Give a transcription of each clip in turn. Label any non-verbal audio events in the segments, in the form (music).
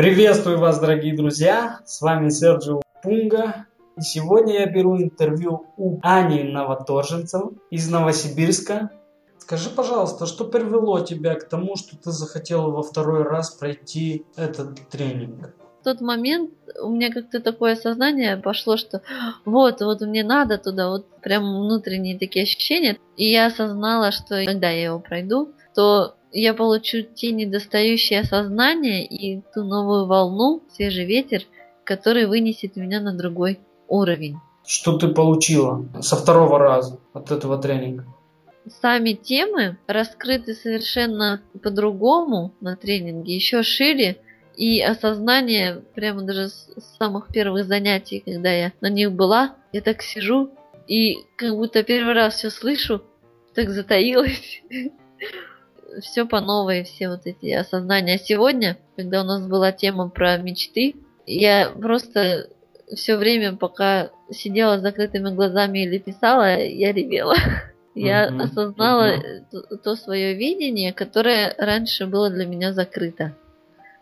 Приветствую вас, дорогие друзья! С вами Серджио Пунга. И сегодня я беру интервью у Ани Новоторженцев из Новосибирска. Скажи, пожалуйста, что привело тебя к тому, что ты захотела во второй раз пройти этот тренинг? В тот момент у меня как-то такое сознание пошло, что вот, вот мне надо туда, вот прям внутренние такие ощущения. И я осознала, что когда я его пройду, то я получу те недостающие осознания и ту новую волну, свежий ветер, который вынесет меня на другой уровень. Что ты получила со второго раза от этого тренинга? Сами темы раскрыты совершенно по-другому на тренинге, еще шире, и осознание прямо даже с самых первых занятий, когда я на них была, я так сижу и как будто первый раз все слышу, так затаилась. (laughs) все по новой, все вот эти осознания. Сегодня, когда у нас была тема про мечты, я просто все время, пока сидела с закрытыми глазами или писала, я ревела. (laughs) Я mm-hmm. осознала mm-hmm. то свое видение, которое раньше было для меня закрыто.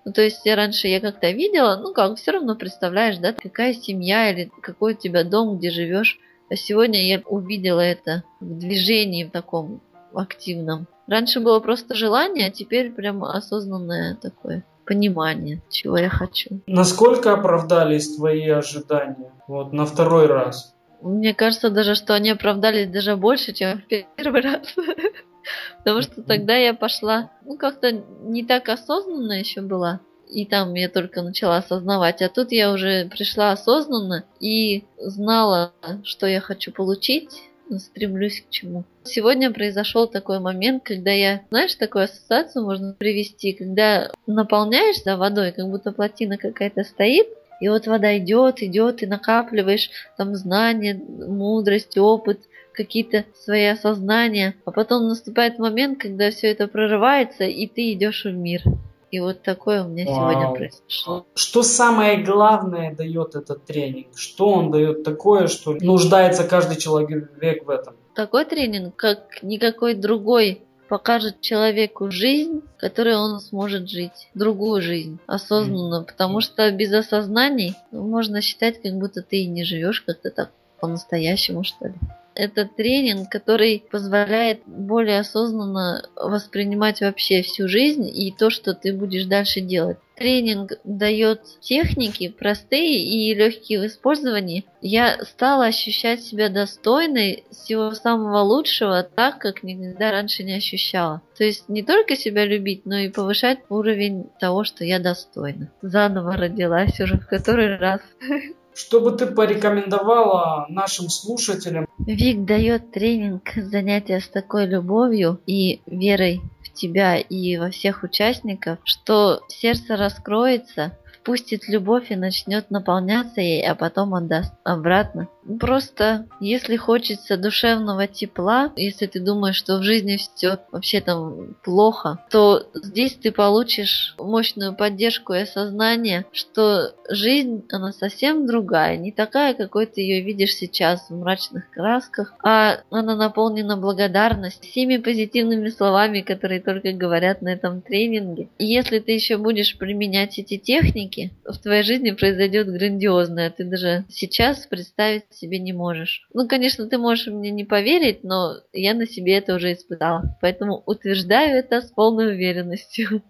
Ну, то есть я раньше я как-то видела, ну как, все равно представляешь, да, какая семья или какой у тебя дом, где живешь. А сегодня я увидела это в движении в таком активном. Раньше было просто желание, а теперь прям осознанное такое понимание, чего я хочу. Насколько оправдались твои ожидания вот на второй раз? Мне кажется даже, что они оправдались даже больше, чем в первый раз. (laughs) Потому что тогда я пошла, ну, как-то не так осознанно еще была. И там я только начала осознавать. А тут я уже пришла осознанно и знала, что я хочу получить стремлюсь к чему. Сегодня произошел такой момент, когда я, знаешь, такую ассоциацию можно привести, когда наполняешься водой, как будто плотина какая-то стоит, и вот вода идет, идет, и накапливаешь там знания, мудрость, опыт, какие-то свои осознания. А потом наступает момент, когда все это прорывается, и ты идешь в мир. И вот такое у меня Вау. сегодня произошло. Что самое главное дает этот тренинг? Что он дает такое, что нуждается каждый человек в этом? Такой тренинг, как никакой другой, покажет человеку жизнь, которой он сможет жить. Другую жизнь, осознанно. Mm. Потому что без осознаний можно считать, как будто ты и не живешь как-то так по-настоящему, что ли это тренинг, который позволяет более осознанно воспринимать вообще всю жизнь и то, что ты будешь дальше делать. Тренинг дает техники простые и легкие в использовании. Я стала ощущать себя достойной всего самого лучшего так, как никогда раньше не ощущала. То есть не только себя любить, но и повышать уровень того, что я достойна. Заново родилась уже в который раз. (laughs) Что бы ты порекомендовала нашим слушателям? Вик дает тренинг занятия с такой любовью и верой в тебя и во всех участников, что сердце раскроется, впустит любовь и начнет наполняться ей, а потом отдаст обратно. Просто, если хочется душевного тепла, если ты думаешь, что в жизни все вообще там плохо, то здесь ты получишь мощную поддержку и осознание, что жизнь, она совсем другая, не такая, какой ты ее видишь сейчас в мрачных красках, а она наполнена благодарностью, всеми позитивными словами, которые только говорят на этом тренинге. И если ты еще будешь применять эти техники, техники, в твоей жизни произойдет грандиозное. Ты даже сейчас представить себе не можешь. Ну, конечно, ты можешь мне не поверить, но я на себе это уже испытала. Поэтому утверждаю это с полной уверенностью.